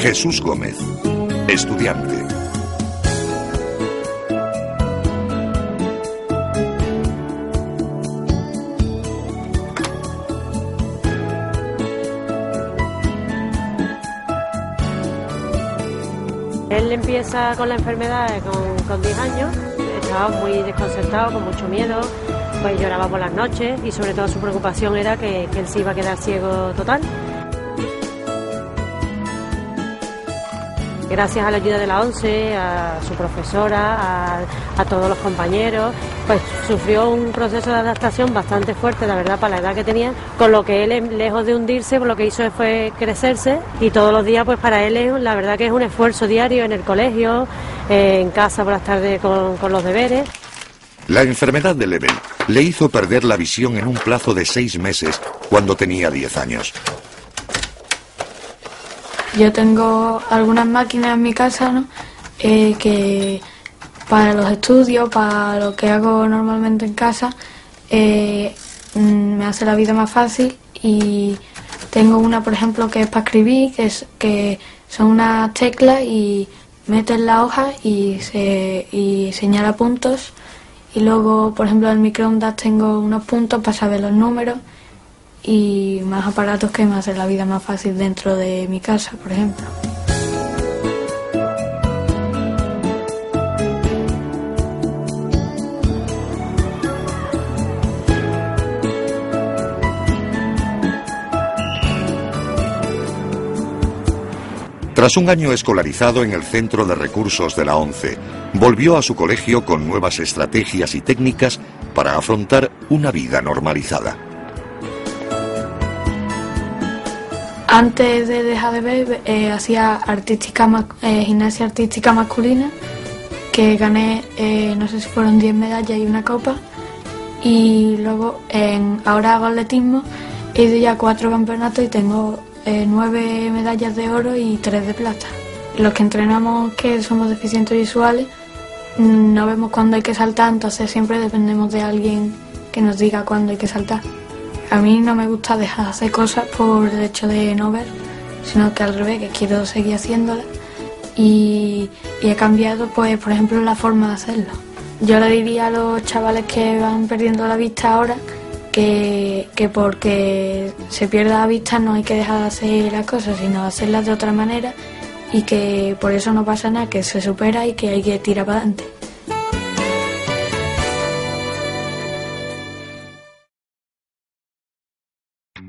Jesús Gómez, estudiante. Él empieza con la enfermedad con, con 10 años, estaba muy desconcertado, con mucho miedo, pues lloraba por las noches y sobre todo su preocupación era que, que él se iba a quedar ciego total. Gracias a la ayuda de la ONCE, a su profesora, a, todos los compañeros, pues sufrió un proceso de adaptación bastante fuerte, la verdad, para la edad que tenía, con lo que él, lejos de hundirse, pues lo que hizo fue crecerse y todos los días, pues para él, la verdad que es un esfuerzo diario en el colegio, eh, en casa por las tardes con, con los deberes. La enfermedad de Lebel le hizo perder la visión en un plazo de seis meses cuando tenía 10 años. Yo tengo algunas máquinas en mi casa ¿no? eh, que para los estudios, para lo que hago normalmente en casa, eh, me hace la vida más fácil. Y tengo una, por ejemplo, que es para escribir, que, es, que son unas teclas y metes la hoja y, se, y señala puntos. Y luego, por ejemplo, en el microondas tengo unos puntos para saber los números y más aparatos que me hacen la vida más fácil dentro de mi casa, por ejemplo. Tras un año escolarizado en el Centro de Recursos de la ONCE, volvió a su colegio con nuevas estrategias y técnicas para afrontar una vida normalizada. Antes de dejar de ver, eh, hacía artística, eh, gimnasia artística masculina, que gané, eh, no sé si fueron 10 medallas y una copa. Y luego, en, ahora hago atletismo, he ido ya a cuatro campeonatos y tengo nueve medallas de oro y tres de plata. Los que entrenamos, que somos deficientes visuales, no vemos cuándo hay que saltar, entonces siempre dependemos de alguien que nos diga cuándo hay que saltar. A mí no me gusta dejar de hacer cosas por el hecho de no ver, sino que al revés, que quiero seguir haciéndolas y, he cambiado, pues, por ejemplo, la forma de hacerlo. Yo le diría a los chavales que van perdiendo la vista ahora que, que porque se pierda la vista no hay que dejar de hacer las cosas, sino hacerlas de otra manera y que por eso no pasa nada, que se supera y que hay que tirar para adelante.